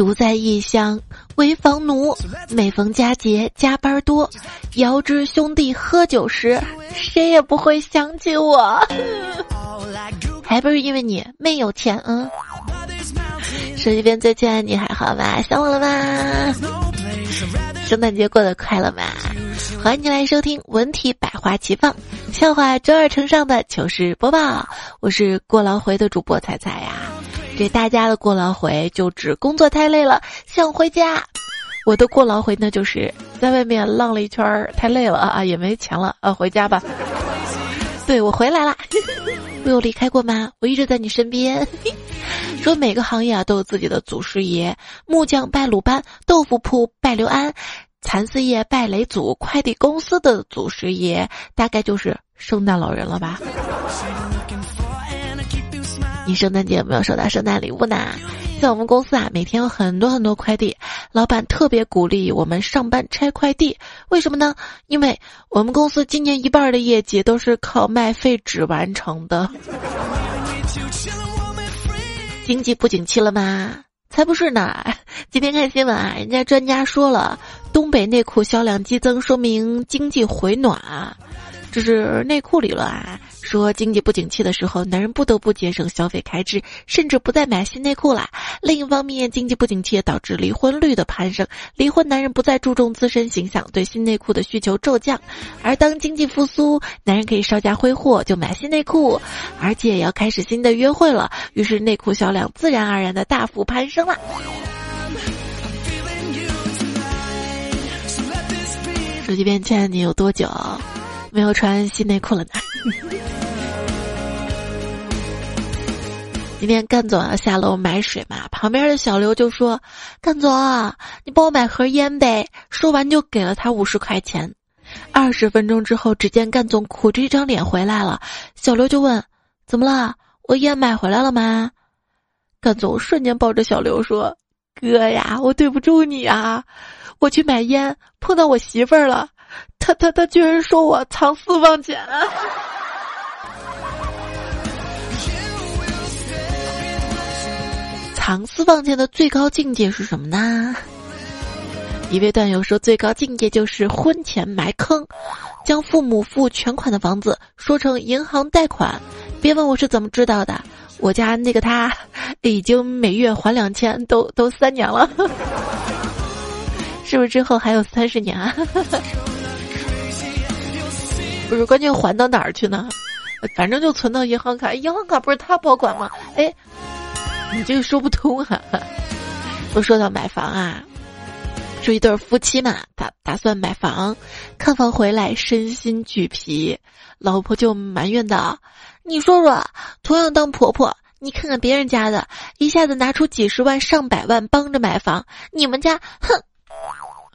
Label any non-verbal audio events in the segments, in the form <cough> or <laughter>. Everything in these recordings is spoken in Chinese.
独在异乡为房奴，每逢佳节加班多。遥知兄弟喝酒时，谁也不会想起我。<laughs> 还不是因为你没有钱，嗯。手机边最亲爱的你还好吗？想我了吗？圣诞节过得快乐吗？欢迎你来收听文体百花齐放，笑话周二呈上的糗事播报。我是过劳回的主播彩彩呀。这大家的过劳回就指工作太累了想回家，我的过劳回呢就是在外面浪了一圈儿太累了啊也没钱了啊回家吧。对我回来了，<laughs> 我有离开过吗？我一直在你身边。<laughs> 说每个行业啊都有自己的祖师爷，木匠拜鲁班，豆腐铺拜刘安，蚕丝业拜雷祖，快递公司的祖师爷大概就是圣诞老人了吧？你圣诞节有没有收到圣诞礼物呢？在我们公司啊，每天有很多很多快递，老板特别鼓励我们上班拆快递，为什么呢？因为我们公司今年一半的业绩都是靠卖废纸完成的。经济不景气了吗？才不是呢！今天看新闻啊，人家专家说了，东北内裤销量激增，说明经济回暖。这是内裤理论啊，说经济不景气的时候，男人不得不节省消费开支，甚至不再买新内裤了。另一方面，经济不景气也导致离婚率的攀升，离婚男人不再注重自身形象，对新内裤的需求骤降。而当经济复苏，男人可以稍加挥霍就买新内裤，而且也要开始新的约会了，于是内裤销量自然而然的大幅攀升了。手机边，亲爱的你有多久？没有穿新内裤了呢。<laughs> 今天干总要下楼买水嘛，旁边的小刘就说：“干总，你帮我买盒烟呗。”说完就给了他五十块钱。二十分钟之后，只见干总苦着一张脸回来了。小刘就问：“怎么了？我烟买回来了吗？”干总瞬间抱着小刘说：“哥呀，我对不住你啊！我去买烟碰到我媳妇儿了。”他他他居然说我藏私房钱！藏私房钱的最高境界是什么呢？一位段友说，最高境界就是婚前埋坑，将父母付全款的房子说成银行贷款。别问我是怎么知道的，我家那个他已经每月还两千，都都三年了，<laughs> 是不是之后还有三十年啊？<laughs> 不是，关键还到哪儿去呢？反正就存到银行卡，银行卡不是他保管吗？哎，你这个说不通啊！都说到买房啊，说一对夫妻嘛，打打算买房，看房回来身心俱疲，老婆就埋怨道：“你说说，同样当婆婆，你看看别人家的，一下子拿出几十万上百万帮着买房，你们家，哼！”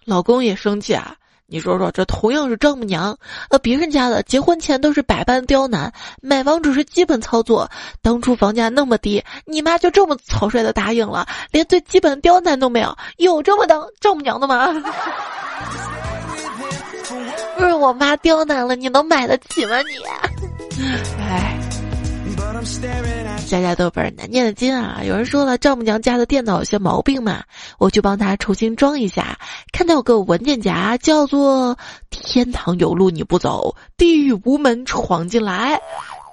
老公也生气啊。你说说，这同样是丈母娘，呃，别人家的结婚前都是百般刁难，买房只是基本操作。当初房价那么低，你妈就这么草率的答应了，连最基本的刁难都没有，有这么当丈母娘的吗？<laughs> 不是我妈刁难了，你能买得起吗你？<laughs> 哎。家家都本难念的经啊！有人说了，丈母娘家的电脑有些毛病嘛，我去帮她重新装一下。看到有个文件夹，叫做“天堂有路你不走，地狱无门闯进来”，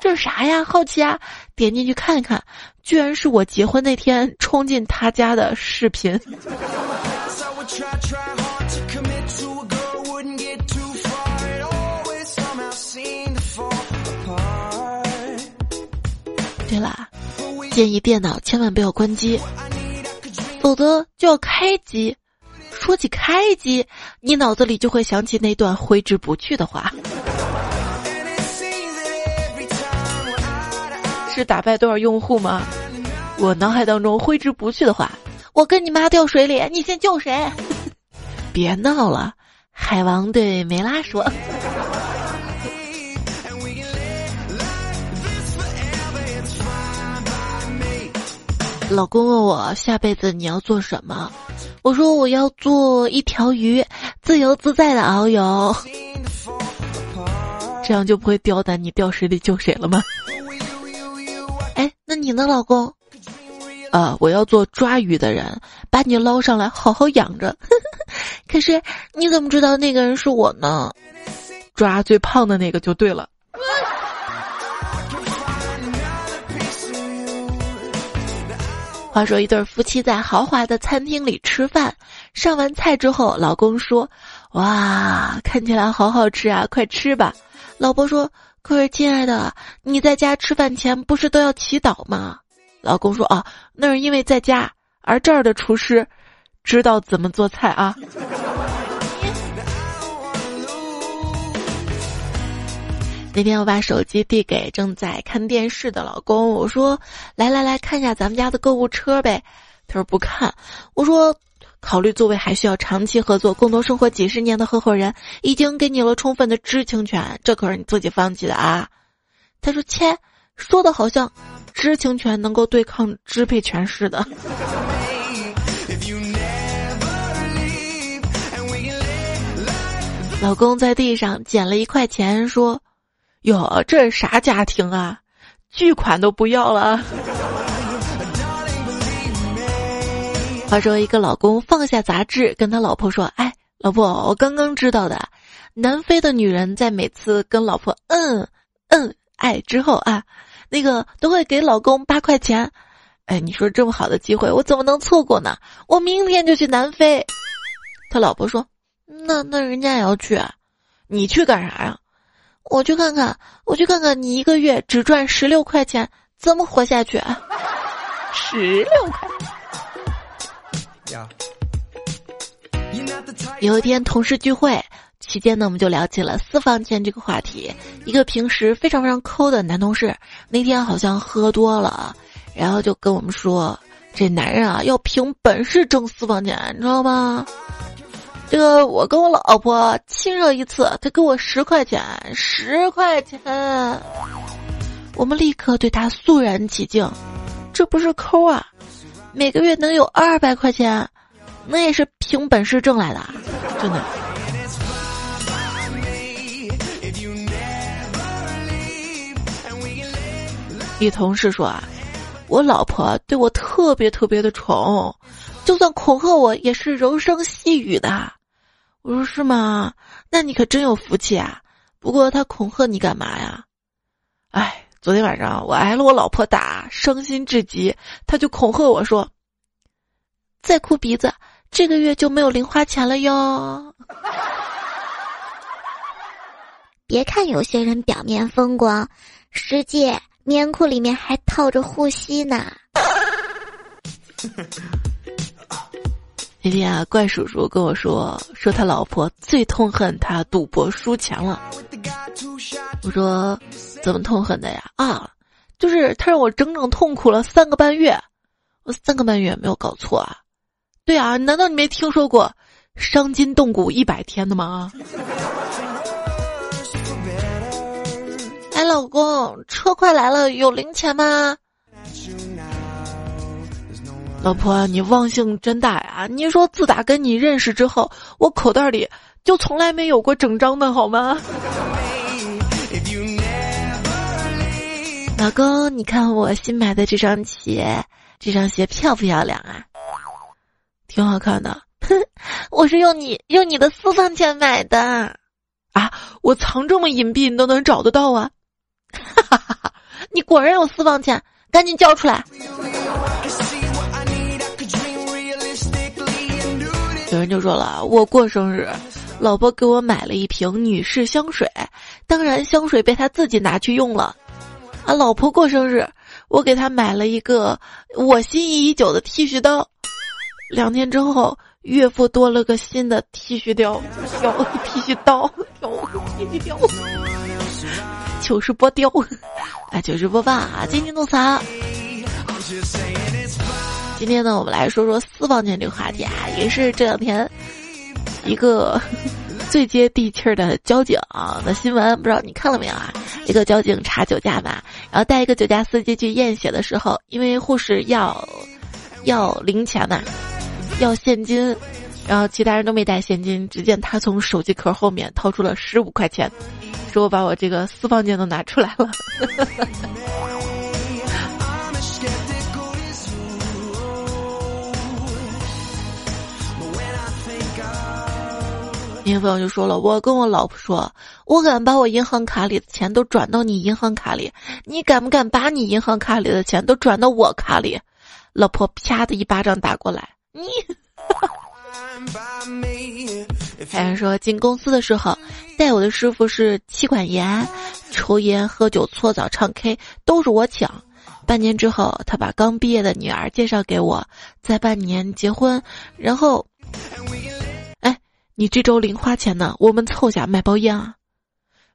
这是啥呀？好奇啊！点进去看看，居然是我结婚那天冲进他家的视频。建议电脑千万不要关机，否则就要开机。说起开机，你脑子里就会想起那段挥之不去的话。是打败多少用户吗？我脑海当中挥之不去的话，我跟你妈掉水里，你先救谁？别闹了，海王对梅拉说。老公问我下辈子你要做什么，我说我要做一条鱼，自由自在的遨游，这样就不会刁难你掉水里救谁了吗？哎，那你呢，老公？呃，我要做抓鱼的人，把你捞上来好好养着。<laughs> 可是你怎么知道那个人是我呢？抓最胖的那个就对了。话说，一对夫妻在豪华的餐厅里吃饭，上完菜之后，老公说：“哇，看起来好好吃啊，快吃吧。”老婆说：“可是，亲爱的，你在家吃饭前不是都要祈祷吗？”老公说：“啊，那是因为在家，而这儿的厨师知道怎么做菜啊。”那天我把手机递给正在看电视的老公，我说：“来来来看一下咱们家的购物车呗。”他说：“不看。”我说：“考虑座位还需要长期合作、共同生活几十年的合伙人，已经给你了充分的知情权，这可是你自己放弃的啊。”他说：“切，说的好像知情权能够对抗支配权似的。”老公在地上捡了一块钱，说。哟，这是啥家庭啊？巨款都不要了。<laughs> 话说，一个老公放下杂志，跟他老婆说：“哎，老婆，我刚刚知道的，南非的女人在每次跟老婆嗯嗯爱之后啊，那个都会给老公八块钱。哎，你说这么好的机会，我怎么能错过呢？我明天就去南非。”他老婆说：“那那人家也要去，你去干啥呀？”我去看看，我去看看你一个月只赚十六块钱，怎么活下去？啊？十六块。有一天同事聚会期间呢，我们就聊起了私房钱这个话题。一个平时非常非常抠的男同事，那天好像喝多了，然后就跟我们说：“这男人啊，要凭本事挣私房钱，你知道吗？”这个我跟我老婆亲热一次，他给我十块钱，十块钱，我们立刻对他肃然起敬，这不是抠啊，每个月能有二百块钱，那也是凭本事挣来的，真的。一同事说啊，我老婆对我特别特别的宠，就算恐吓我也是柔声细语的。我说是吗？那你可真有福气啊！不过他恐吓你干嘛呀？哎，昨天晚上我挨了我老婆打，伤心至极，他就恐吓我说：“再哭鼻子，这个月就没有零花钱了哟。<laughs> ”别看有些人表面风光，实际棉裤里面还套着护膝呢。<laughs> 那天啊，怪叔叔跟我说，说他老婆最痛恨他赌博输钱了。我说，怎么痛恨的呀？啊，就是他让我整整痛苦了三个半月。我三个半月没有搞错啊？对啊，难道你没听说过伤筋动骨一百天的吗？哎，老公，车快来了，有零钱吗？老婆，你忘性真大呀！你说自打跟你认识之后，我口袋里就从来没有过整张的，好吗？老公，你看我新买的这双鞋，这双鞋漂不漂亮啊？挺好看的。哼，我是用你用你的私房钱买的啊！我藏这么隐蔽，你都能找得到啊！哈哈哈哈！你果然有私房钱，赶紧交出来！有人就说了，我过生日，老婆给我买了一瓶女士香水，当然香水被她自己拿去用了。啊，老婆过生日，我给她买了一个我心仪已久的剃须刀，两天之后，岳父多了个新的剃须刀，挑剃须刀，剃须刀，糗事播雕，哎，糗事播报啊，今天吐槽。今天呢，我们来说说私房钱这个话题啊，也是这两天一个最接地气儿的交警的新闻，不知道你看了没有啊？一个交警查酒驾嘛，然后带一个酒驾司机去验血的时候，因为护士要要零钱嘛，要现金，然后其他人都没带现金，只见他从手机壳后面掏出了十五块钱，说我把我这个私房钱都拿出来了。一个朋友就说了，我跟我老婆说，我敢把我银行卡里的钱都转到你银行卡里，你敢不敢把你银行卡里的钱都转到我卡里？老婆啪的一巴掌打过来，你。<laughs> 还有说进公司的时候，带我的师傅是妻管严，抽烟、喝酒、搓澡、唱 K 都是我请。半年之后，他把刚毕业的女儿介绍给我，在半年结婚，然后，哎，你这周零花钱呢？我们凑下买包烟啊，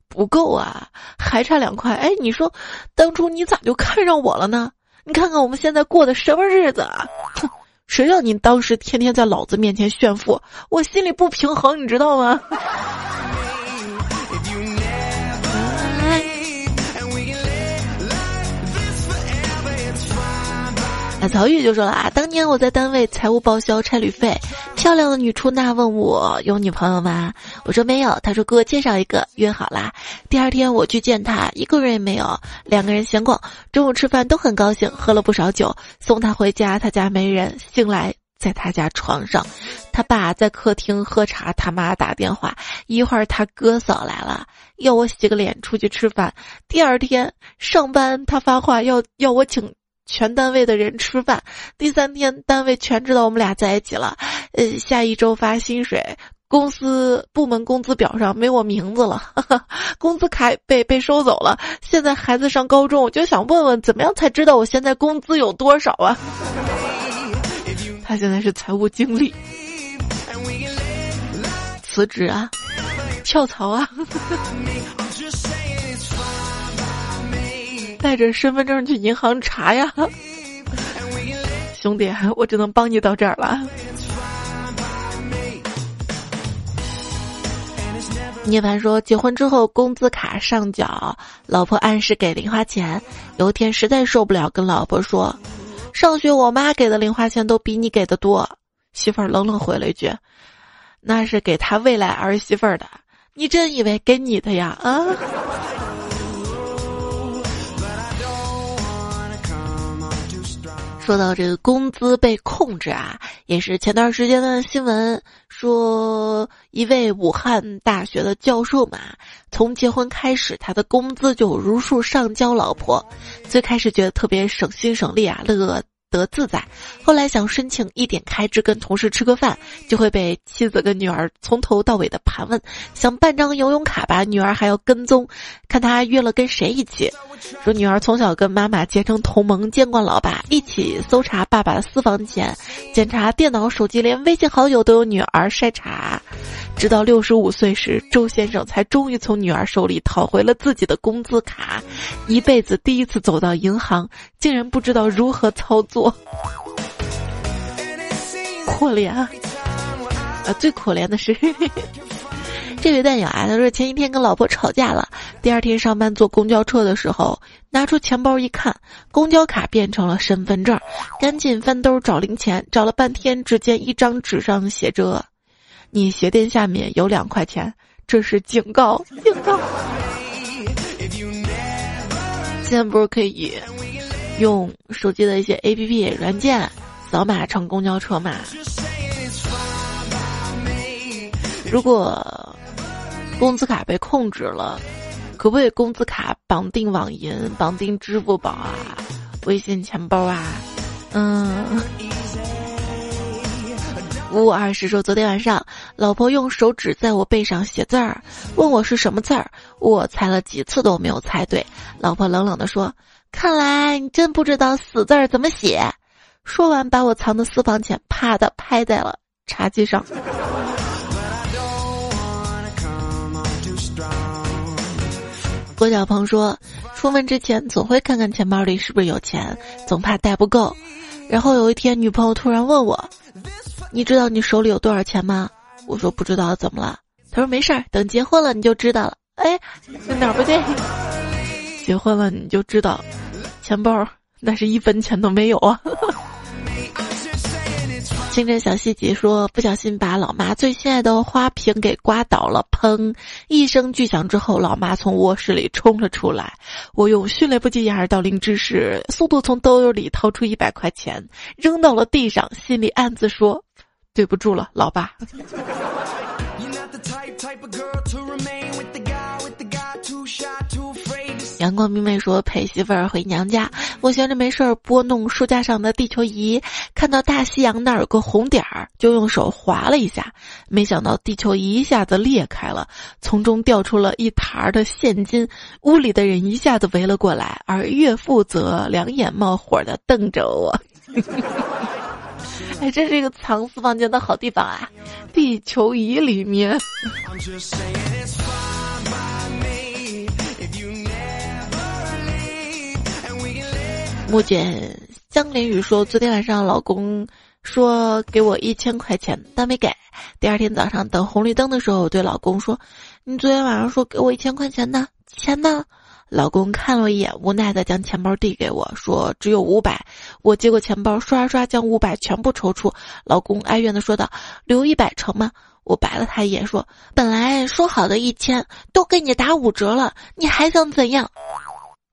不够啊，还差两块。哎，你说，当初你咋就看上我了呢？你看看我们现在过的什么日子啊！哼。谁让你当时天天在老子面前炫富，我心里不平衡，你知道吗？曹玉就说了啊，当年我在单位财务报销差旅费，漂亮的女出纳问我有女朋友吗？我说没有，他说给我介绍一个，约好啦。第二天我去见他，一个人也没有，两个人闲逛，中午吃饭都很高兴，喝了不少酒，送他回家，他家没人，醒来在他家床上，他爸在客厅喝茶，他妈打电话，一会儿他哥嫂来了，要我洗个脸出去吃饭。第二天上班，他发话要要我请。全单位的人吃饭，第三天单位全知道我们俩在一起了。呃，下一周发薪水，公司部门工资表上没我名字了，<laughs> 工资卡被被收走了。现在孩子上高中，我就想问问，怎么样才知道我现在工资有多少啊？<laughs> 他现在是财务经理，辞职啊，跳槽啊。<laughs> 带着身份证去银行查呀，兄弟，我只能帮你到这儿了。涅凡说，结婚之后工资卡上缴，老婆按时给零花钱。有一天实在受不了，跟老婆说：“上学我妈给的零花钱都比你给的多。”媳妇儿冷冷回了一句：“那是给他未来儿媳妇儿的，你真以为给你的呀？”啊。说到这个工资被控制啊，也是前段时间的新闻，说一位武汉大学的教授嘛，从结婚开始，他的工资就如数上交老婆，最开始觉得特别省心省力啊，乐。得自在，后来想申请一点开支跟同事吃个饭，就会被妻子跟女儿从头到尾的盘问。想办张游泳卡吧，女儿还要跟踪，看他约了跟谁一起。说女儿从小跟妈妈结成同盟，见惯老爸，一起搜查爸爸的私房钱，检查电脑、手机，连微信好友都有女儿筛查。直到六十五岁时，周先生才终于从女儿手里讨回了自己的工资卡。一辈子第一次走到银行，竟然不知道如何操作，<laughs> 可怜啊！啊，最可怜的是这位蛋友啊，他说前一天跟老婆吵架了，第二天上班坐公交车的时候，拿出钱包一看，公交卡变成了身份证，赶紧翻兜找零钱，找了半天，只见一张纸上写着。你鞋垫下面有两块钱，这是警告，警告。<laughs> 现在不是可以用手机的一些 A P P 软件扫码乘公交车嘛？如果工资卡被控制了，可不可以工资卡绑定网银、绑定支付宝啊、微信钱包啊？嗯。五五二十说，昨天晚上老婆用手指在我背上写字儿，问我是什么字儿，我猜了几次都没有猜对。老婆冷冷的说：“看来你真不知道死字儿怎么写。”说完，把我藏的私房钱啪的拍在了茶几上。郭小鹏说：“出门之前总会看看钱包里是不是有钱，总怕带不够。然后有一天，女朋友突然问我。”你知道你手里有多少钱吗？我说不知道，怎么了？他说没事儿，等结婚了你就知道了。哎，哪不对？结婚了你就知道，钱包那是一分钱都没有啊。<laughs> 清晨小细节说，不小心把老妈最心爱的花瓶给刮倒了，砰！一声巨响之后，老妈从卧室里冲了出来。我用迅雷不及掩耳盗铃之势，速度从兜里掏出一百块钱，扔到了地上，心里暗自说。对不住了，老爸。<laughs> 阳光明媚说陪媳妇儿回娘家，我闲着没事儿拨弄书架上的地球仪，看到大西洋那儿有个红点儿，就用手划了一下，没想到地球仪一下子裂开了，从中掉出了一沓的现金，屋里的人一下子围了过来，而岳父则两眼冒火的瞪着我。<laughs> 哎，这是一个藏私房钱的好地方啊！地球仪里面。<laughs> 木简江林雨说：“昨天晚上老公说给我一千块钱，但没给。第二天早上等红绿灯的时候，我对老公说：‘你昨天晚上说给我一千块钱呢？钱呢？’老公看了一眼，无奈的将钱包递给我说：‘只有五百。’我接过钱包，刷刷将五百全部抽出。老公哀怨的说道：‘留一百成吗？’我白了他一眼说：‘本来说好的一千都给你打五折了，你还想怎样？’”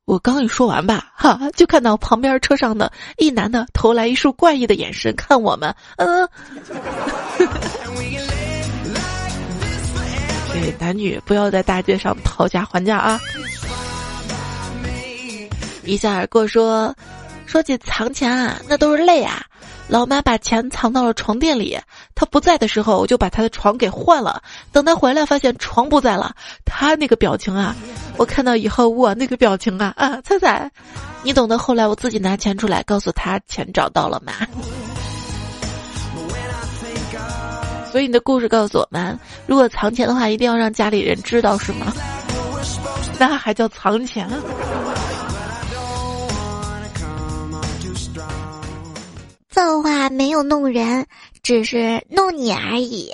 我刚一说完吧，<laughs> 哈，就看到旁边车上的一男的投来一束怪异的眼神看我们，嗯，<laughs> 这男女不要在大街上讨价还价啊！一笑而过说，说起藏钱啊，那都是泪啊。老妈把钱藏到了床垫里，她不在的时候，我就把她的床给换了。等她回来，发现床不在了，她那个表情啊，我看到以后我那个表情啊啊！猜猜，你懂得。后来我自己拿钱出来，告诉她钱找到了吗？<laughs> 所以你的故事告诉我们，如果藏钱的话，一定要让家里人知道，是吗？<laughs> 那还叫藏钱？造化没有弄人，只是弄你而已。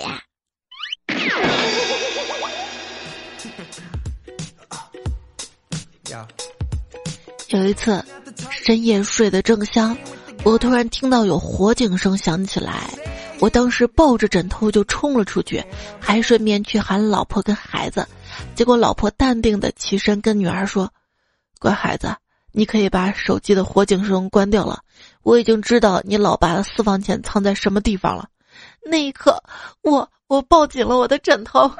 有一次，深夜睡得正香，我突然听到有火警声响起来，我当时抱着枕头就冲了出去，还顺便去喊老婆跟孩子。结果老婆淡定的起身跟女儿说：“乖孩子。”你可以把手机的火警声关掉了。我已经知道你老爸的私房钱藏在什么地方了。那一刻，我我抱紧了我的枕头。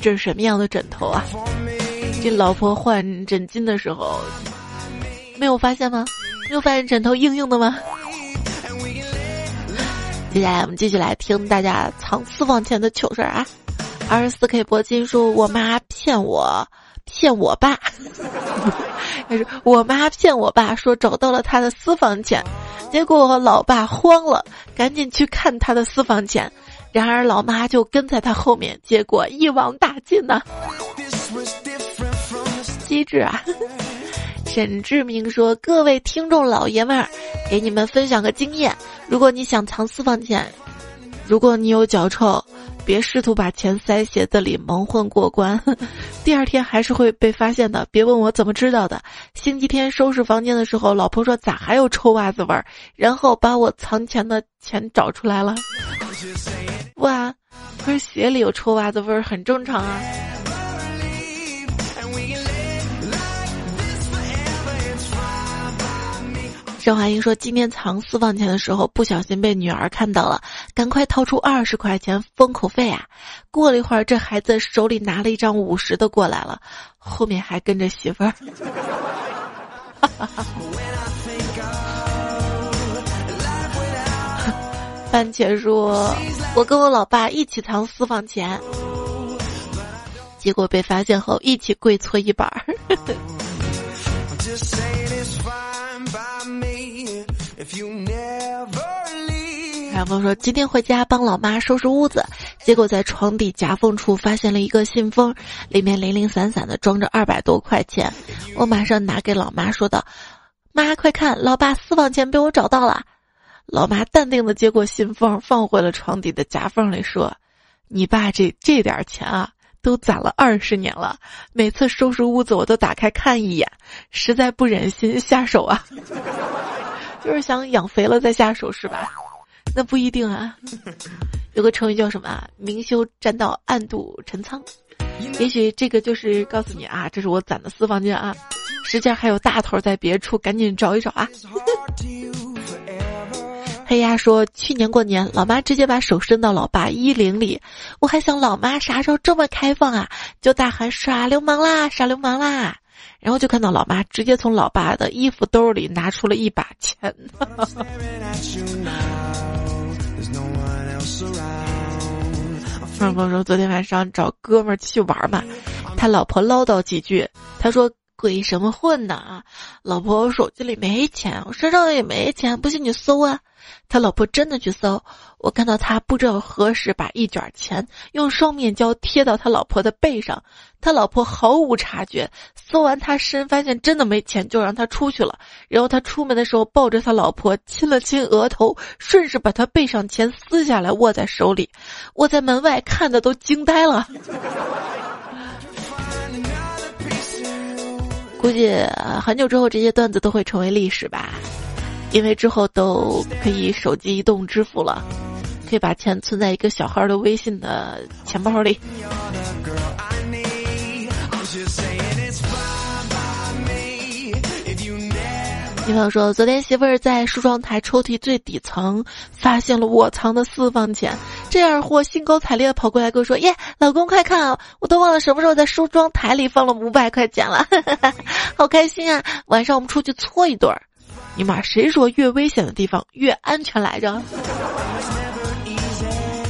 这是什么样的枕头啊？这老婆换枕巾的时候，没有发现吗？没有发现枕头硬硬的吗？接下来我们继续来听大家藏私房钱的糗事儿啊。二十四 K 铂金说：“我妈骗我，骗我爸。他 <laughs> 说我妈骗我爸说找到了他的私房钱，结果老爸慌了，赶紧去看他的私房钱，然而老妈就跟在他后面，结果一网打尽呐。机智啊！”沈志明说：“各位听众老爷们儿，给你们分享个经验，如果你想藏私房钱，如果你有脚臭。”别试图把钱塞鞋子里蒙混过关，<laughs> 第二天还是会被发现的。别问我怎么知道的。星期天收拾房间的时候，老婆说咋还有臭袜子味儿，然后把我藏钱的钱找出来了。哇，可是鞋里有臭袜子味儿很正常啊。郑华英说：“今天藏私房钱的时候，不小心被女儿看到了，赶快掏出二十块钱封口费啊！过了一会儿，这孩子手里拿了一张五十的过来了，后面还跟着媳妇儿。<laughs> ”番茄说：“我跟我老爸一起藏私房钱，结果被发现后一起跪搓衣板儿。<laughs> ”海峰说：“今天回家帮老妈收拾屋子，结果在床底夹缝处发现了一个信封，里面零零散散的装着二百多块钱。我马上拿给老妈，说道：‘妈，快看，老爸私房钱被我找到了。’老妈淡定的接过信封，放回了床底的夹缝里，说：‘你爸这这点钱啊，都攒了二十年了，每次收拾屋子我都打开看一眼，实在不忍心下手啊。’” <laughs> 就是想养肥了再下手是吧？那不一定啊。有个成语叫什么啊？明修栈道，暗度陈仓。也许这个就是告诉你啊，这是我攒的私房钱啊，实际上还有大头在别处，赶紧找一找啊。<laughs> 黑鸭说：“去年过年，老妈直接把手伸到老爸衣领里，我还想老妈啥时候这么开放啊？就大喊耍流氓啦，耍流氓啦！然后就看到老妈直接从老爸的衣服兜里拿出了一把钱。<laughs> 二哥说：“昨天晚上找哥们儿去玩嘛，他老婆唠叨几句，他说。”鬼什么混呢啊！老婆，我手机里没钱，我身上也没钱，不信你搜啊！他老婆真的去搜，我看到他不知道何时把一卷钱用双面胶贴到他老婆的背上，他老婆毫无察觉，搜完他身发现真的没钱，就让他出去了。然后他出门的时候抱着他老婆亲了亲额头，顺势把他背上钱撕下来握在手里，我在门外看的都惊呆了。估计很久之后这些段子都会成为历史吧，因为之后都可以手机移动支付了，可以把钱存在一个小号的微信的钱包里。女朋友说：“昨天媳妇儿在梳妆台抽屉最底层发现了我藏的私房钱，这二货兴高采烈跑过来跟我说：‘耶，老公快看啊，我都忘了什么时候在梳妆台里放了五百块钱了，<laughs> 好开心啊！晚上我们出去搓一顿儿。’你妈谁说越危险的地方越安全来着？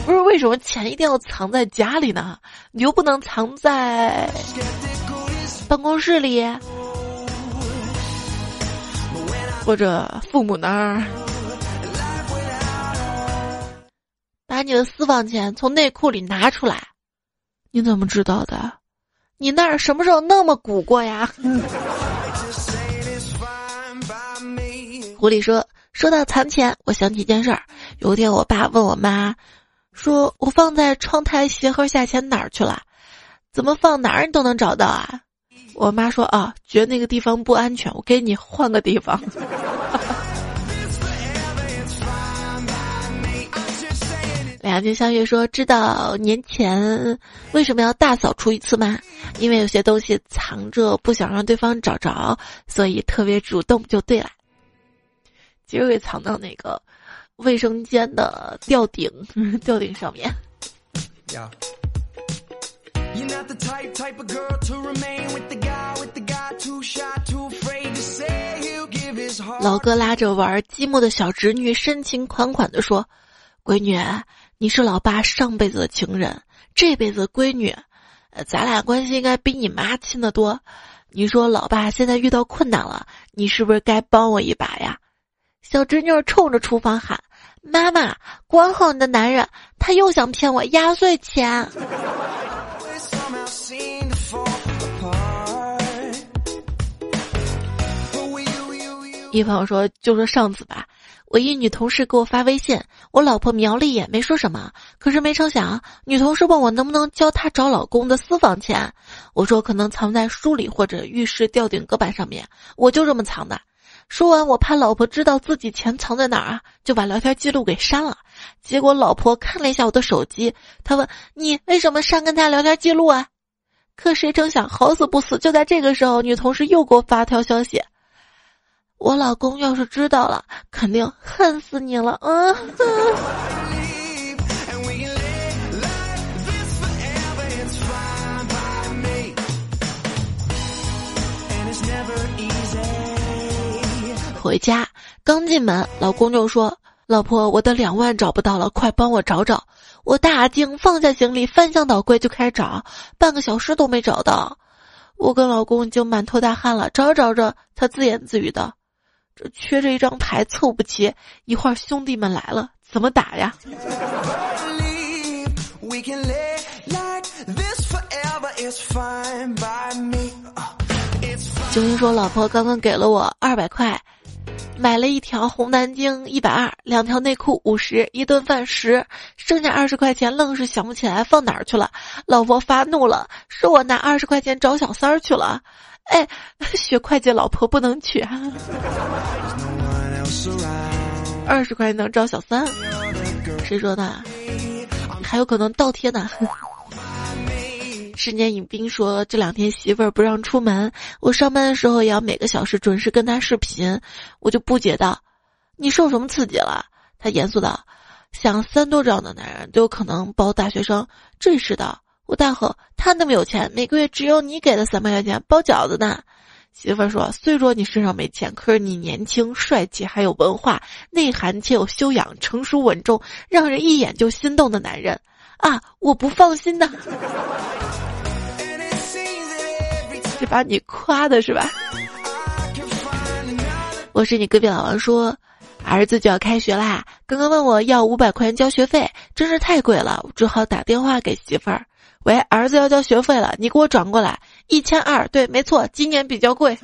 不是为什么钱一定要藏在家里呢？你又不能藏在办公室里？”或者父母那儿，把你的私房钱从内裤里拿出来，你怎么知道的？你那儿什么时候那么鼓过呀？<laughs> 狐狸说：“说到藏钱，我想起一件事儿。有一天，我爸问我妈，说我放在窗台鞋盒下钱哪儿去了？怎么放哪儿你都能找到啊？”我妈说啊，觉得那个地方不安全，我给你换个地方。<laughs> 两情相悦说，知道年前为什么要大扫除一次吗？因为有些东西藏着，不想让对方找着，所以特别主动就对了。今儿给藏到那个卫生间的吊顶，吊顶上面。You're not the type, type of girl to remain with the guy, with the guy too shy, too afraid to say you give his heart. 老哥拉着玩积木的小侄女，深情款款地说：“闺女，你是老爸上辈子的情人，这辈子的闺女，咱俩关系应该比你妈亲的多。你说老爸现在遇到困难了，你是不是该帮我一把呀？”小侄女冲着厨房喊：“妈妈，管好你的男人，他又想骗我压岁钱。”一朋友说：“就说上次吧，我一女同事给我发微信，我老婆瞄了一眼，没说什么。可是没成想，女同事问我能不能教她找老公的私房钱，我说可能藏在书里或者浴室吊顶隔板上面，我就这么藏的。说完，我怕老婆知道自己钱藏在哪儿啊，就把聊天记录给删了。结果老婆看了一下我的手机，她问：你为什么删跟他聊天记录啊？可谁成想，好死不死，就在这个时候，女同事又给我发条消息。”我老公要是知道了，肯定恨死你了。嗯。回家刚进门，老公就说：“老婆，我的两万找不到了，快帮我找找。”我大惊，放下行李，翻箱倒柜就开始找，半个小时都没找到。我跟老公已经满头大汗了，找着找着，他自言自语的。这缺着一张牌，凑不齐。一会儿兄弟们来了，怎么打呀？九星说：“老婆刚刚给了我二百块，买了一条红南京一百二，两条内裤五十，一顿饭十，剩下二十块钱愣是想不起来放哪儿去了。老婆发怒了，说我拿二十块钱找小三儿去了。”哎，学会计老婆不能娶，二十块钱能招小三，谁说的？还有可能倒贴呢。十年饮冰说这两天媳妇儿不让出门，我上班的时候也要每个小时准时跟他视频，我就不解道：你受什么刺激了？他严肃道：“像三多这样的男人都有可能包大学生。”这是的，我大吼：“他那么有钱，每个月只有你给的三百块钱包饺子呢。”媳妇儿说：“虽说你身上没钱，可是你年轻、帅气，还有文化、内涵且有修养，成熟稳重，让人一眼就心动的男人啊！我不放心的。”是把你夸的是吧？我是你隔壁老王说，儿子就要开学啦，刚刚问我要五百块钱交学费，真是太贵了，我只好打电话给媳妇儿。喂，儿子要交学费了，你给我转过来一千二。对，没错，今年比较贵。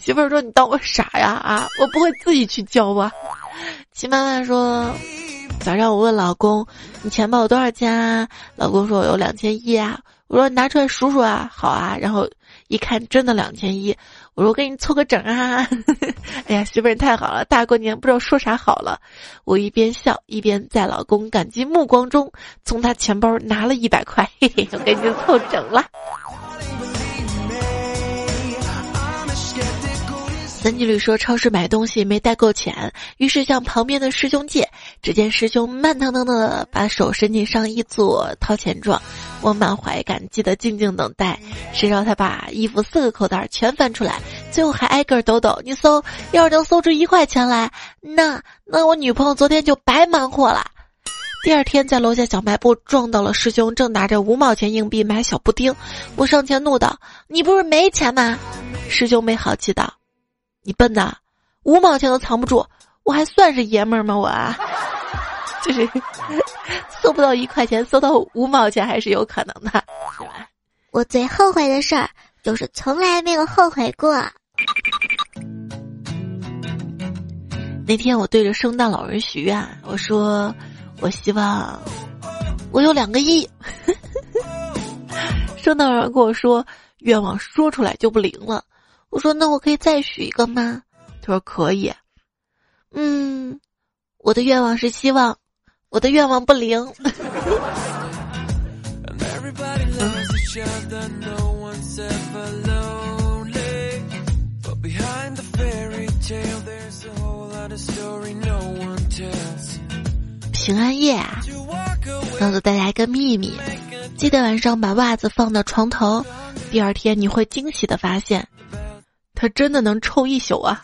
媳妇儿说：“你当我傻呀？啊，我不会自己去交吧？”齐妈妈说：“早上我问老公，你钱包有多少钱啊？老公说我有两千一啊。我说拿出来数数啊，好啊。然后一看，真的两千一。我说我给你凑个整啊！<laughs> 哎呀，媳妇儿太好了，大过年不知道说啥好了。我一边笑一边在老公感激目光中从他钱包拿了一百块，嘿嘿，我给你凑整了。三季律说超市买东西没带够钱，于是向旁边的师兄借。只见师兄慢腾腾的把手伸进上衣做掏钱状，我满怀感激的静静等待。谁知道他把衣服四个口袋全翻出来，最后还挨个抖抖。你搜，要是能搜出一块钱来，那那我女朋友昨天就白忙活了。第二天在楼下小卖部撞到了师兄，正拿着五毛钱硬币买小布丁。我上前怒道：“你不是没钱吗？”师兄没好气道。你笨呐，五毛钱都藏不住，我还算是爷们儿吗？我啊，<laughs> 就是 <laughs> 搜不到一块钱，搜到五毛钱还是有可能的，是吧？我最后悔的事儿就是从来没有后悔过。那天我对着圣诞老人许愿，我说我希望我有两个亿。<laughs> 圣诞老人跟我说，愿望说出来就不灵了。我说：“那我可以再许一个吗？”他说：“可以。”嗯，我的愿望是希望我的愿望不灵。平安夜啊，告诉大家一个秘密：记得晚上把袜子放到床头，第二天你会惊喜的发现。它真的能臭一宿啊！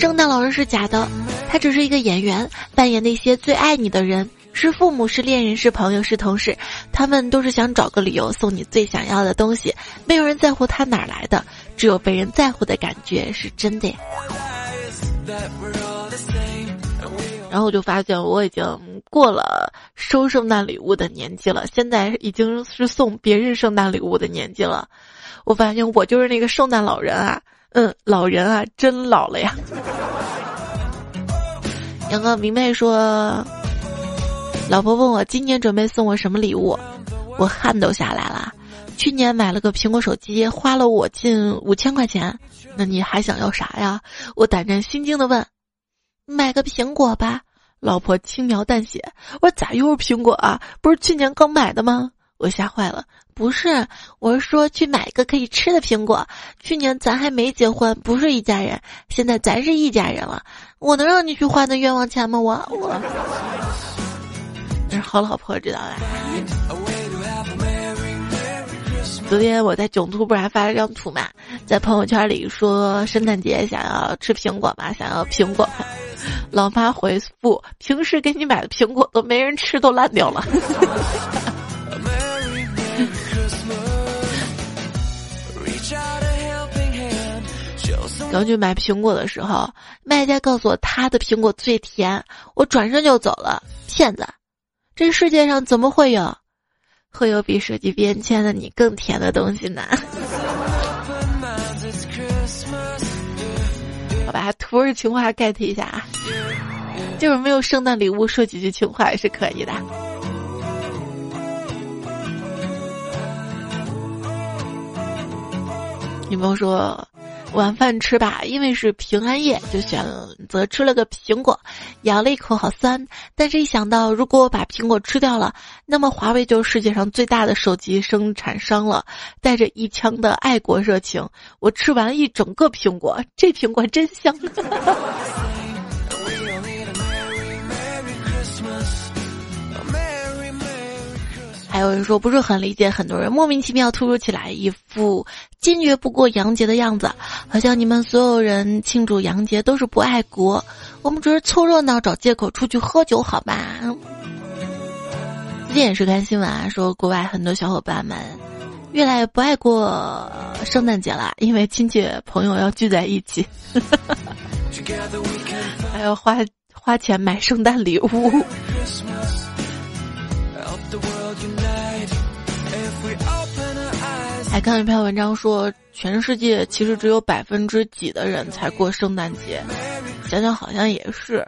圣诞老人是假的，他只是一个演员，扮演那些最爱你的人，是父母，是恋人，是朋友，是同事，他们都是想找个理由送你最想要的东西。没有人在乎他哪来的，只有被人在乎的感觉是真的。然后我就发现我已经过了收圣诞礼物的年纪了，现在已经是送别人圣诞礼物的年纪了。我发现我就是那个圣诞老人啊，嗯，老人啊，真老了呀。杨哥明媚说，老婆问我今年准备送我什么礼物，我汗都下来了。去年买了个苹果手机，花了我近五千块钱，那你还想要啥呀？我胆战心惊的问。买个苹果吧，老婆轻描淡写。我说咋又是苹果啊？不是去年刚买的吗？我吓坏了。不是，我是说去买一个可以吃的苹果。去年咱还没结婚，不是一家人。现在咱是一家人了，我能让你去花那冤枉钱吗？我我，是好老婆知道吧？昨天我在囧图不是还发了张图嘛，在朋友圈里说圣诞节想要吃苹果嘛，想要苹果。老妈回复：平时给你买的苹果都没人吃，都烂掉了。刚去买苹果的时候，卖家告诉我他的苹果最甜，我转身就走了。骗子！这世界上怎么会有？会有比手机边签的你更甜的东西呢？好吧，图儿情话 get 一下啊，就是没有圣诞礼物，说几句情话也是可以的。女朋友说，晚饭吃吧，因为是平安夜，就选择吃了个苹果，咬了一口好酸。但是一想到如果我把苹果吃掉了，那么华为就是世界上最大的手机生产商了。带着一腔的爱国热情，我吃完一整个苹果，这苹果真香。<laughs> 还有人说不是很理解，很多人莫名其妙突如其来一副坚决不过杨节的样子，好像你们所有人庆祝杨节都是不爱国，我们只是凑热闹找借口出去喝酒，好吧？最近也是看新闻啊，说国外很多小伙伴们越来越不爱过圣诞节了，因为亲戚朋友要聚在一起，<laughs> 还要花花钱买圣诞礼物。还看了一篇文章说，全世界其实只有百分之几的人才过圣诞节。想想好像也是，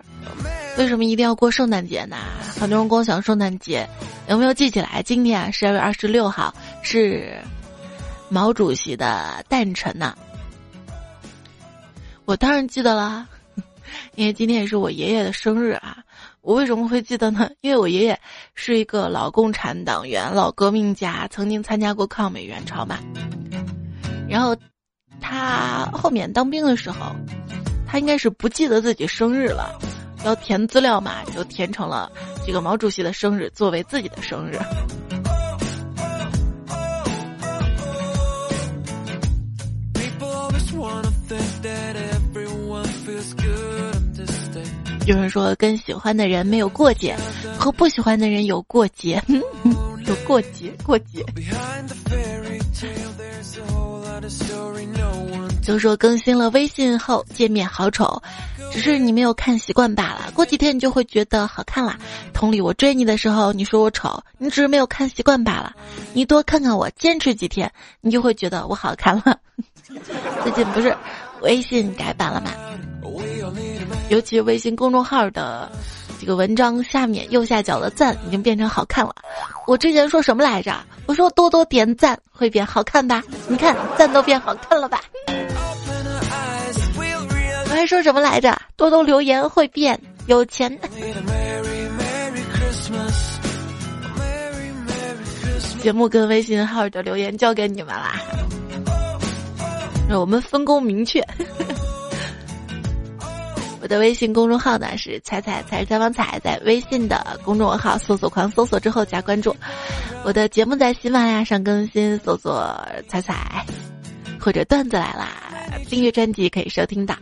为什么一定要过圣诞节呢？很多人光想圣诞节，有没有记起来？今天啊，十二月二十六号是毛主席的诞辰呢。我当然记得啦，<laughs> 因为今天也是我爷爷的生日啊。我为什么会记得呢？因为我爷爷是一个老共产党员、老革命家，曾经参加过抗美援朝嘛。然后他后面当兵的时候，他应该是不记得自己生日了，要填资料嘛，就填成了这个毛主席的生日作为自己的生日。有人说跟喜欢的人没有过节，和不喜欢的人有过节，<laughs> 有过节过节。就说更新了微信后界面好丑，只是你没有看习惯罢了。过几天你就会觉得好看啦。同理，我追你的时候你说我丑，你只是没有看习惯罢了。你多看看我，坚持几天，你就会觉得我好看了。<laughs> 最近不是微信改版了吗？尤其微信公众号的这个文章下面右下角的赞已经变成好看了。我之前说什么来着？我说多多点赞会变好看吧？你看赞都变好看了吧？我还说什么来着？多多留言会变有钱。节目跟微信号的留言交给你们啦。我们分工明确。我的微信公众号呢是“彩彩彩采访彩”，在微信的公众号搜索框搜索之后加关注。我的节目在喜马拉雅上更新，搜索“彩彩”或者“段子来啦”，订阅专辑可以收听到。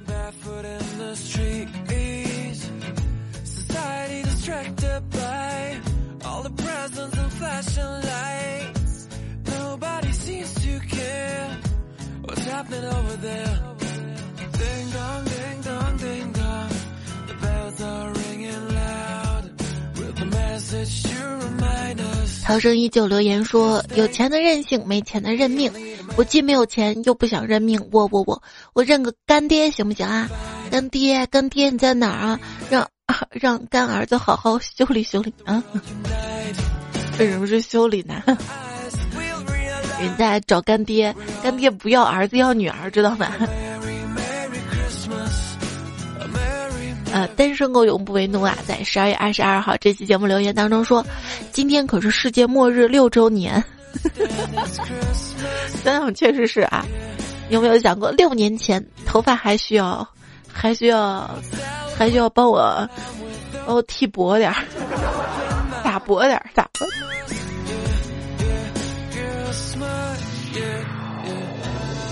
涛声依旧留言说：“有钱的任性，没钱的认命。我既没有钱，又不想认命。我我我，我认个干爹行不行啊？干爹干爹你在哪儿啊？让 <laughs> 让干儿子好好修理修理啊！为什么是修理呢？<laughs> 人家找干爹，干爹不要儿子要女儿，知道吗？”呃，单身狗永不为奴啊！在十二月二十二号这期节目留言当中说，今天可是世界末日六周年。<laughs> 想想确实是啊，有没有想过六年前头发还需要，还需要，还需要帮我，帮我剃薄点儿，打薄点儿，打。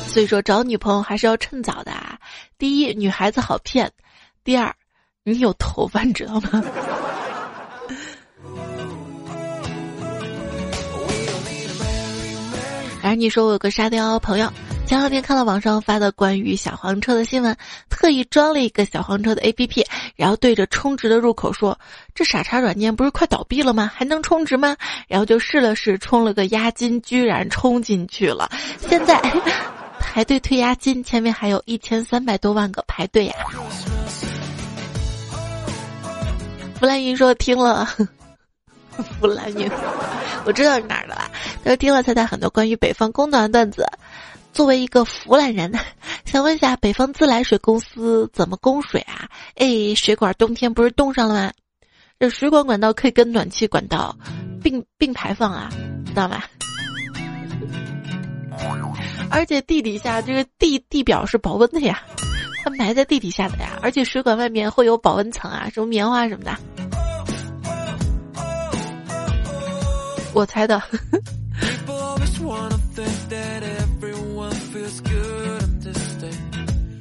所以说找女朋友还是要趁早的啊！第一，女孩子好骗；第二。你有头发，你知道吗？而你说我有个沙雕朋友，前两天看到网上发的关于小黄车的新闻，特意装了一个小黄车的 APP，然后对着充值的入口说：“这傻叉软件不是快倒闭了吗？还能充值吗？”然后就试了试，充了个押金，居然充进去了。现在 <laughs> 排队退押金，前面还有一千三百多万个排队呀。弗兰云说：“听了，<laughs> 弗兰云，我知道是哪儿的啦。他说听了他在很多关于北方供暖的段子，作为一个湖南人，<laughs> 想问一下北方自来水公司怎么供水啊？哎，水管冬天不是冻上了吗？这水管管道可以跟暖气管道并并排放啊，知道吗？而且地底下这个地地表是保温的呀，它埋在地底下的呀，而且水管外面会有保温层啊，什么棉花什么的。我猜的。<laughs>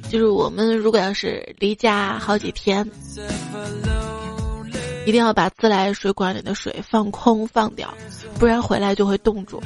就是我们如果要是离家好几天，一定要把自来水管里的水放空放掉，不然回来就会冻住。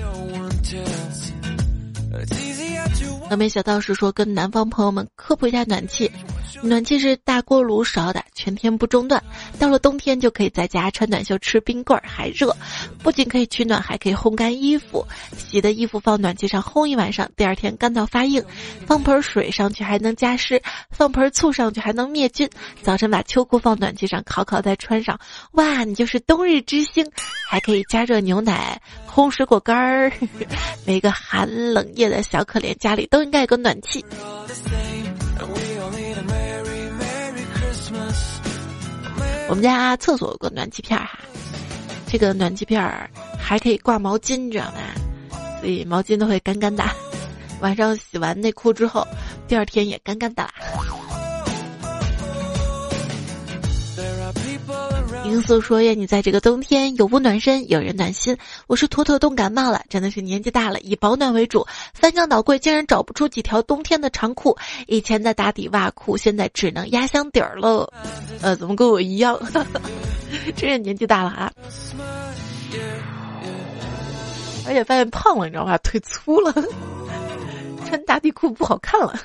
那没小道士说跟南方朋友们科普一下暖气，暖气是大锅炉烧的，全天不中断。到了冬天就可以在家穿短袖吃冰棍儿，还热。不仅可以取暖，还可以烘干衣服。洗的衣服放暖气上烘一晚上，第二天干燥发硬。放盆水上去还能加湿，放盆醋上去还能灭菌。早晨把秋裤放暖气上烤烤再穿上，哇，你就是冬日之星！还可以加热牛奶，烘水果干儿。<laughs> 每个寒冷夜的小可怜家里都应该有个暖气。我们家厕所有个暖气片儿哈，这个暖气片儿还可以挂毛巾，你知道吗？所以毛巾都会干干的。晚上洗完内裤之后，第二天也干干的。银素说：“愿你在这个冬天有屋暖身，有人暖心。”我是妥妥冻感冒了，真的是年纪大了，以保暖为主。翻箱倒柜竟然找不出几条冬天的长裤，以前的打底袜裤，现在只能压箱底儿了。呃，怎么跟我一样？<laughs> 真是年纪大了啊！而且发现胖了，你知道吧？腿粗了，<laughs> 穿打底裤不好看了。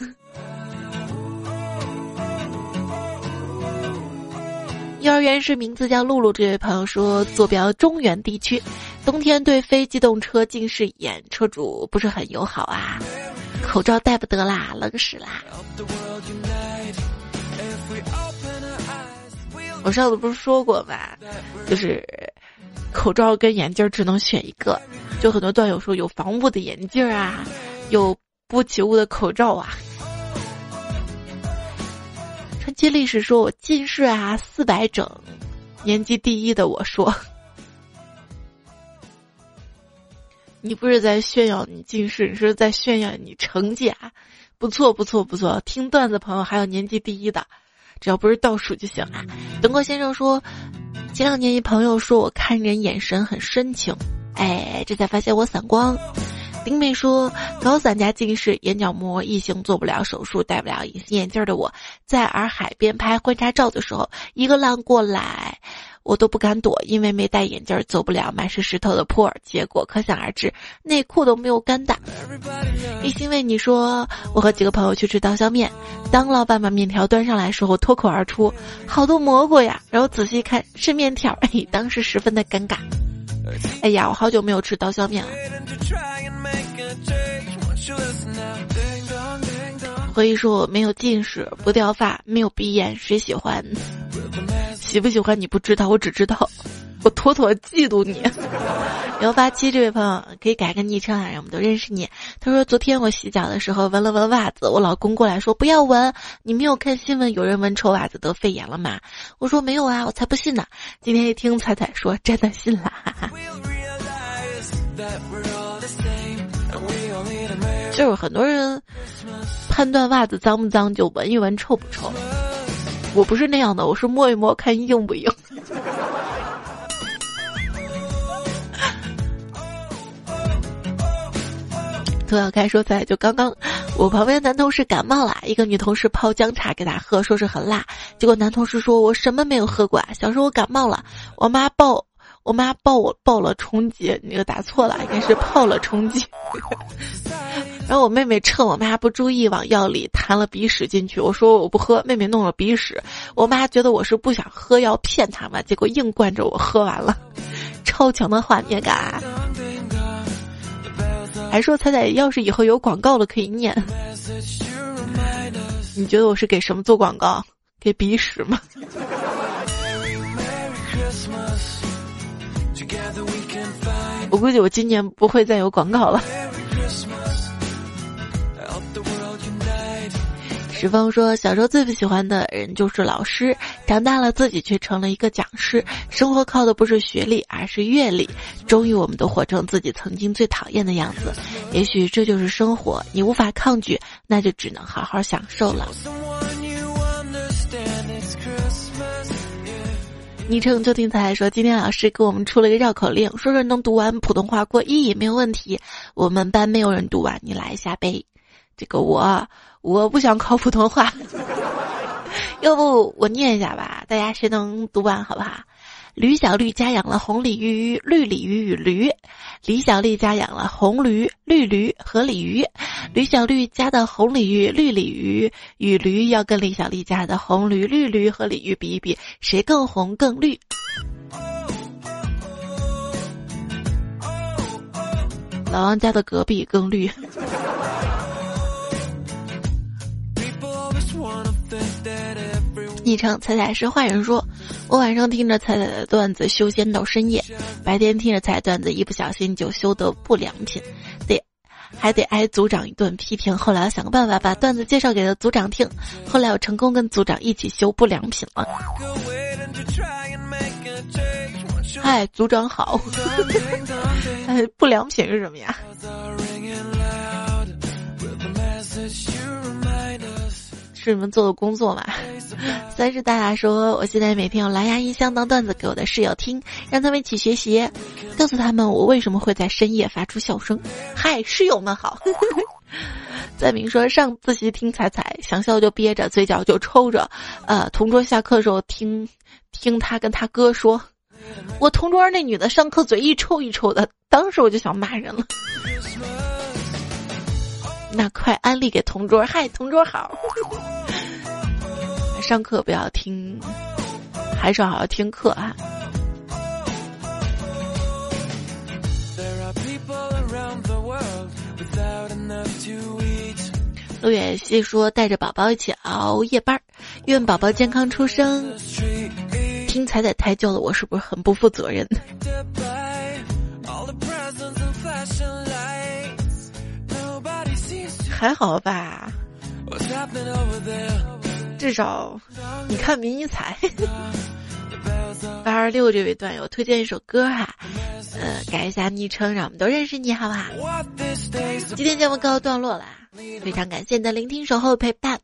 幼儿园是名字叫露露，这位朋友说坐标中原地区，冬天对非机动车近视眼车主不是很友好啊，口罩戴不得啦，冷死啦。我上次不是说过吗？就是口罩跟眼镜只能选一个，就很多段友说有防雾的眼镜啊，有不起雾的口罩啊。记历史说我近视啊四百整，年级第一的我说，<laughs> 你不是在炫耀你近视，你是在炫耀你成绩啊，不错不错不错，听段子朋友还有年级第一的，只要不是倒数就行啊。等过先生说，前两年一朋友说我看人眼神很深情，哎，这才发现我散光。丁妹说：“高三加近视，眼角膜异形做不了手术，戴不了隐形眼镜的我，在洱海边拍婚纱照的时候，一个浪过来，我都不敢躲，因为没戴眼镜，走不了满是石头的坡。结果可想而知，内裤都没有干的。”一心为你说：“我和几个朋友去吃刀削面，当老板把面条端上来时候，脱口而出：好多蘑菇呀！然后仔细看是面条，哎，当时十分的尴尬。哎呀，我好久没有吃刀削面了。”回忆说：“我没有近视，不掉发，没有鼻炎，谁喜欢？<laughs> 喜不喜欢你不知道，我只知道，我妥妥嫉妒你。”幺八七这位朋友可以改个昵称啊，让我们都认识你。他说：“昨天我洗脚的时候闻了闻袜子，我老公过来说不要闻，你没有看新闻有人闻臭袜子得肺炎了吗？”我说：“没有啊，我才不信呢。”今天一听彩彩说，真的信了。<laughs> 就是很多人判断袜子脏不脏就闻一闻臭不臭，我不是那样的，我是摸一摸看硬不硬。涂小开说在就刚刚，我旁边男同事感冒了，一个女同事泡姜茶给他喝，说是很辣，结果男同事说我什么没有喝过啊，小时候我感冒了，我妈抱。我妈抱我抱了冲击，那个打错了，应该是泡了冲击。<laughs> 然后我妹妹趁我妈不注意往药里弹了鼻屎进去，我说我不喝，妹妹弄了鼻屎。我妈觉得我是不想喝药骗她嘛，结果硬灌着我喝完了，<laughs> 超强的画面感。还说彩彩要是以后有广告了可以念。你觉得我是给什么做广告？给鼻屎吗？<laughs> 我估计我今年不会再有广告了。石峰说：“小时候最不喜欢的人就是老师，长大了自己却成了一个讲师。生活靠的不是学历，而是阅历。终于，我们都活成自己曾经最讨厌的样子。也许这就是生活，你无法抗拒，那就只能好好享受了。”昵称就听才说，今天老师给我们出了一个绕口令，说说能读完普通话过一也没有问题。我们班没有人读完，你来一下呗。这个我我不想考普通话，<laughs> 要不我念一下吧？大家谁能读完好不好？吕小绿家养了红鲤鱼、绿鲤鱼与驴，李小丽家养了红驴、绿驴和鲤鱼。吕小绿家的红鲤鱼、绿鲤鱼与驴要跟李小丽家的红驴、绿驴和鲤鱼比一比，谁更红更绿？老王家的隔壁更绿。昵称彩彩是坏人说，我晚上听着彩彩的段子修仙到深夜，白天听着彩段子一不小心就修得不良品，得还得挨组长一顿批评。后来想个办法把段子介绍给了组长听，后来我成功跟组长一起修不良品了。嗨，组长好。哎，<laughs> 不良品是什么呀？是你们做的工作嘛？<laughs> 三是大大说，我现在每天用蓝牙音箱当段子给我的室友听，让他们一起学习，告诉他们我为什么会在深夜发出笑声。嗨，室友们好。<laughs> 在明说上自习听彩彩，想笑就憋着，嘴角就抽着。呃，同桌下课时候听，听他跟他哥说，我同桌那女的上课嘴一抽一抽的，当时我就想骂人了。那快安利给同桌，嗨，同桌好。上课不要听，还是好好听课啊。陆远西说：“带着宝宝一起熬夜班，愿宝宝健康出生。”听彩彩胎教的我是不是很不负责任？还好吧，至少你看迷你彩。<laughs> 八二六这位段友推荐一首歌哈，呃，改一下昵称，让我们都认识你，好不好？今天节目告段落啦，非常感谢你的聆听、守候、陪伴。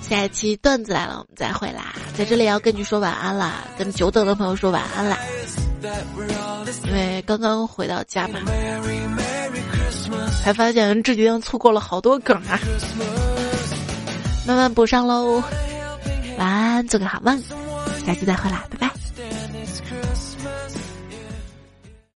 下一期段子来了，我们再会啦！在这里要跟你说晚安啦，跟久等的朋友说晚安啦，因为刚刚回到家嘛。才发现这几天错过了好多梗啊。慢慢补上喽晚安做个好梦下期再会啦拜拜。